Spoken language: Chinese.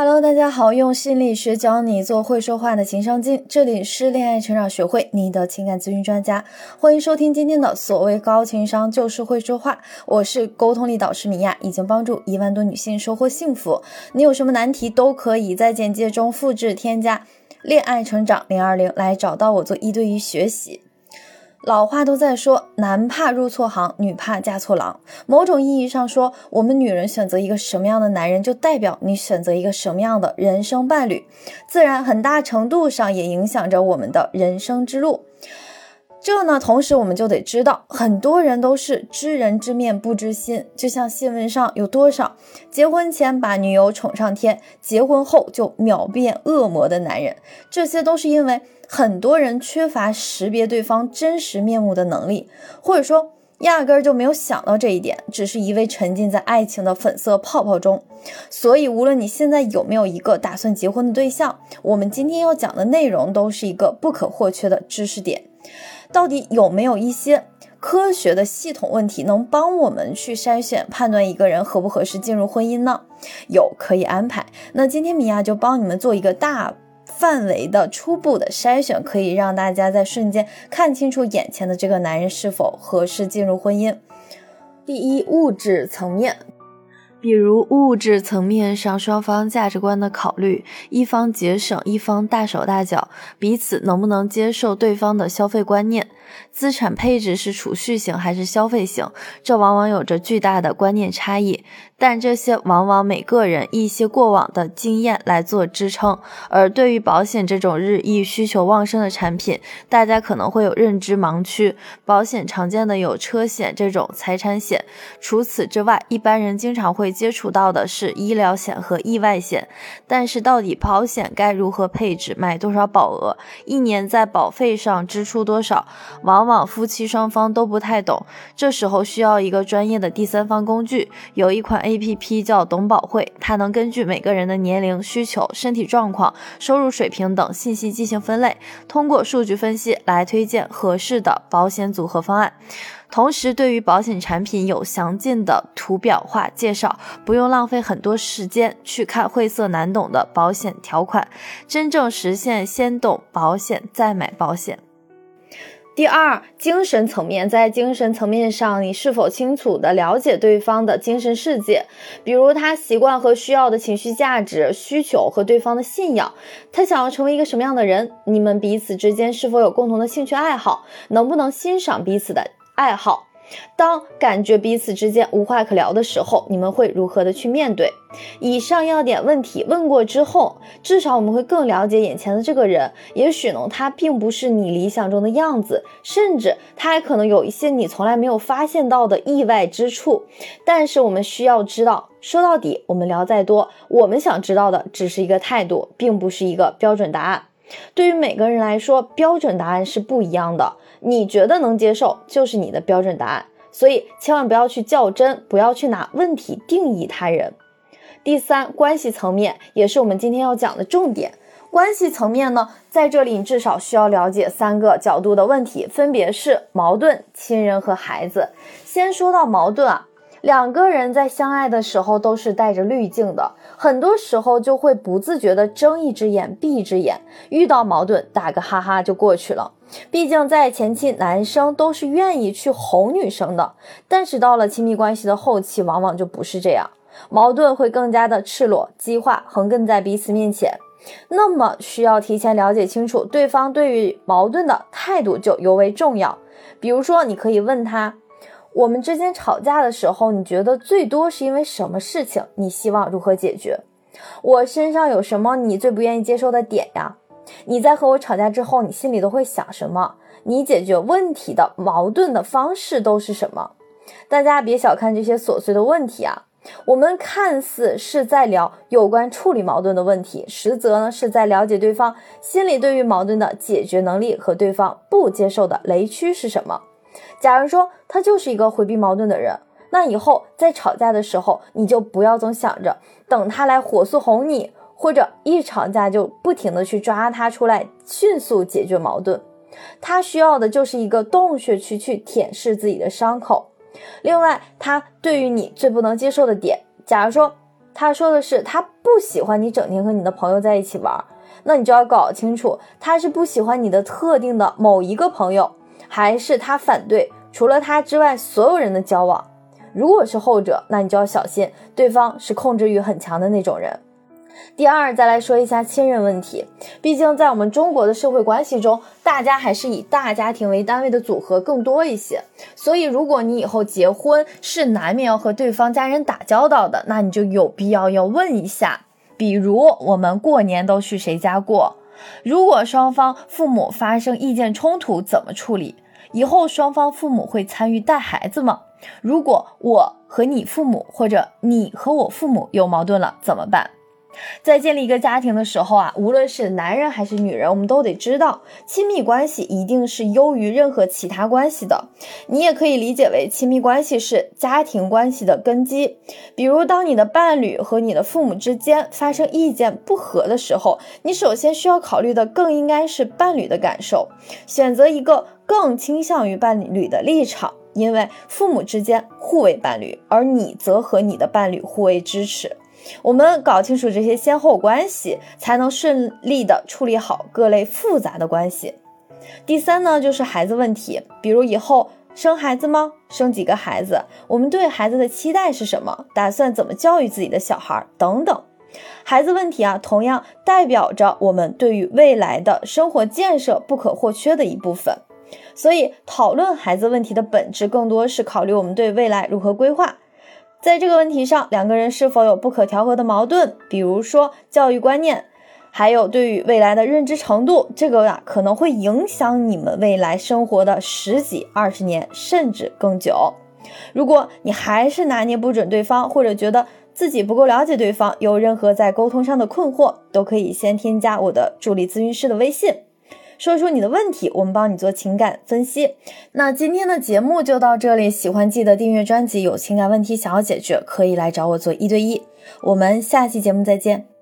Hello，大家好，用心理学教你做会说话的情商精，这里是恋爱成长学会，你的情感咨询专家，欢迎收听今天的所谓高情商就是会说话，我是沟通力导师米娅，已经帮助一万多女性收获幸福，你有什么难题都可以在简介中复制添加。恋爱成长零二零来找到我做一对一学习。老话都在说，男怕入错行，女怕嫁错郎。某种意义上说，我们女人选择一个什么样的男人，就代表你选择一个什么样的人生伴侣，自然很大程度上也影响着我们的人生之路。这呢，同时我们就得知道，很多人都是知人知面不知心。就像新闻上有多少结婚前把女友宠上天，结婚后就秒变恶魔的男人，这些都是因为。很多人缺乏识别对方真实面目的能力，或者说压根儿就没有想到这一点，只是一味沉浸在爱情的粉色泡泡中。所以，无论你现在有没有一个打算结婚的对象，我们今天要讲的内容都是一个不可或缺的知识点。到底有没有一些科学的系统问题能帮我们去筛选判断一个人合不合适进入婚姻呢？有，可以安排。那今天米娅就帮你们做一个大。范围的初步的筛选，可以让大家在瞬间看清楚眼前的这个男人是否合适进入婚姻。第一，物质层面，比如物质层面上双方价值观的考虑，一方节省，一方大手大脚，彼此能不能接受对方的消费观念。资产配置是储蓄型还是消费型？这往往有着巨大的观念差异，但这些往往每个人一些过往的经验来做支撑。而对于保险这种日益需求旺盛的产品，大家可能会有认知盲区。保险常见的有车险这种财产险，除此之外，一般人经常会接触到的是医疗险和意外险。但是到底保险该如何配置，买多少保额，一年在保费上支出多少？往往夫妻双方都不太懂，这时候需要一个专业的第三方工具。有一款 A P P 叫懂保会，它能根据每个人的年龄、需求、身体状况、收入水平等信息进行分类，通过数据分析来推荐合适的保险组合方案。同时，对于保险产品有详尽的图表化介绍，不用浪费很多时间去看晦涩难懂的保险条款，真正实现先懂保险再买保险。第二，精神层面，在精神层面上，你是否清楚的了解对方的精神世界？比如他习惯和需要的情绪价值需求和对方的信仰，他想要成为一个什么样的人？你们彼此之间是否有共同的兴趣爱好？能不能欣赏彼此的爱好？当感觉彼此之间无话可聊的时候，你们会如何的去面对？以上要点问题问过之后，至少我们会更了解眼前的这个人。也许呢，他并不是你理想中的样子，甚至他还可能有一些你从来没有发现到的意外之处。但是我们需要知道，说到底，我们聊再多，我们想知道的只是一个态度，并不是一个标准答案。对于每个人来说，标准答案是不一样的。你觉得能接受，就是你的标准答案。所以千万不要去较真，不要去拿问题定义他人。第三，关系层面也是我们今天要讲的重点。关系层面呢，在这里你至少需要了解三个角度的问题，分别是矛盾、亲人和孩子。先说到矛盾啊。两个人在相爱的时候都是带着滤镜的，很多时候就会不自觉的睁一只眼闭一只眼，遇到矛盾打个哈哈就过去了。毕竟在前期，男生都是愿意去哄女生的，但是到了亲密关系的后期，往往就不是这样，矛盾会更加的赤裸、激化、横亘在彼此面前。那么需要提前了解清楚对方对于矛盾的态度就尤为重要。比如说，你可以问他。我们之间吵架的时候，你觉得最多是因为什么事情？你希望如何解决？我身上有什么你最不愿意接受的点呀？你在和我吵架之后，你心里都会想什么？你解决问题的矛盾的方式都是什么？大家别小看这些琐碎的问题啊！我们看似是在聊有关处理矛盾的问题，实则呢是在了解对方心里对于矛盾的解决能力和对方不接受的雷区是什么。假如说他就是一个回避矛盾的人，那以后在吵架的时候，你就不要总想着等他来火速哄你，或者一吵架就不停的去抓他出来迅速解决矛盾。他需要的就是一个洞穴区去舔舐自己的伤口。另外，他对于你最不能接受的点，假如说他说的是他不喜欢你整天和你的朋友在一起玩，那你就要搞清楚，他是不喜欢你的特定的某一个朋友，还是他反对除了他之外所有人的交往。如果是后者，那你就要小心，对方是控制欲很强的那种人。第二，再来说一下亲人问题。毕竟在我们中国的社会关系中，大家还是以大家庭为单位的组合更多一些。所以，如果你以后结婚是难免要和对方家人打交道的，那你就有必要要问一下。比如，我们过年都去谁家过？如果双方父母发生意见冲突，怎么处理？以后双方父母会参与带孩子吗？如果我和你父母，或者你和我父母有矛盾了，怎么办？在建立一个家庭的时候啊，无论是男人还是女人，我们都得知道，亲密关系一定是优于任何其他关系的。你也可以理解为，亲密关系是家庭关系的根基。比如，当你的伴侣和你的父母之间发生意见不合的时候，你首先需要考虑的更应该是伴侣的感受，选择一个更倾向于伴侣的立场，因为父母之间互为伴侣，而你则和你的伴侣互为支持。我们搞清楚这些先后关系，才能顺利的处理好各类复杂的关系。第三呢，就是孩子问题，比如以后生孩子吗？生几个孩子？我们对孩子的期待是什么？打算怎么教育自己的小孩？等等。孩子问题啊，同样代表着我们对于未来的生活建设不可或缺的一部分。所以，讨论孩子问题的本质，更多是考虑我们对未来如何规划。在这个问题上，两个人是否有不可调和的矛盾？比如说教育观念，还有对于未来的认知程度，这个呀可能会影响你们未来生活的十几、二十年，甚至更久。如果你还是拿捏不准对方，或者觉得自己不够了解对方，有任何在沟通上的困惑，都可以先添加我的助理咨询师的微信。说说你的问题，我们帮你做情感分析。那今天的节目就到这里，喜欢记得订阅专辑。有情感问题想要解决，可以来找我做一对一。我们下期节目再见。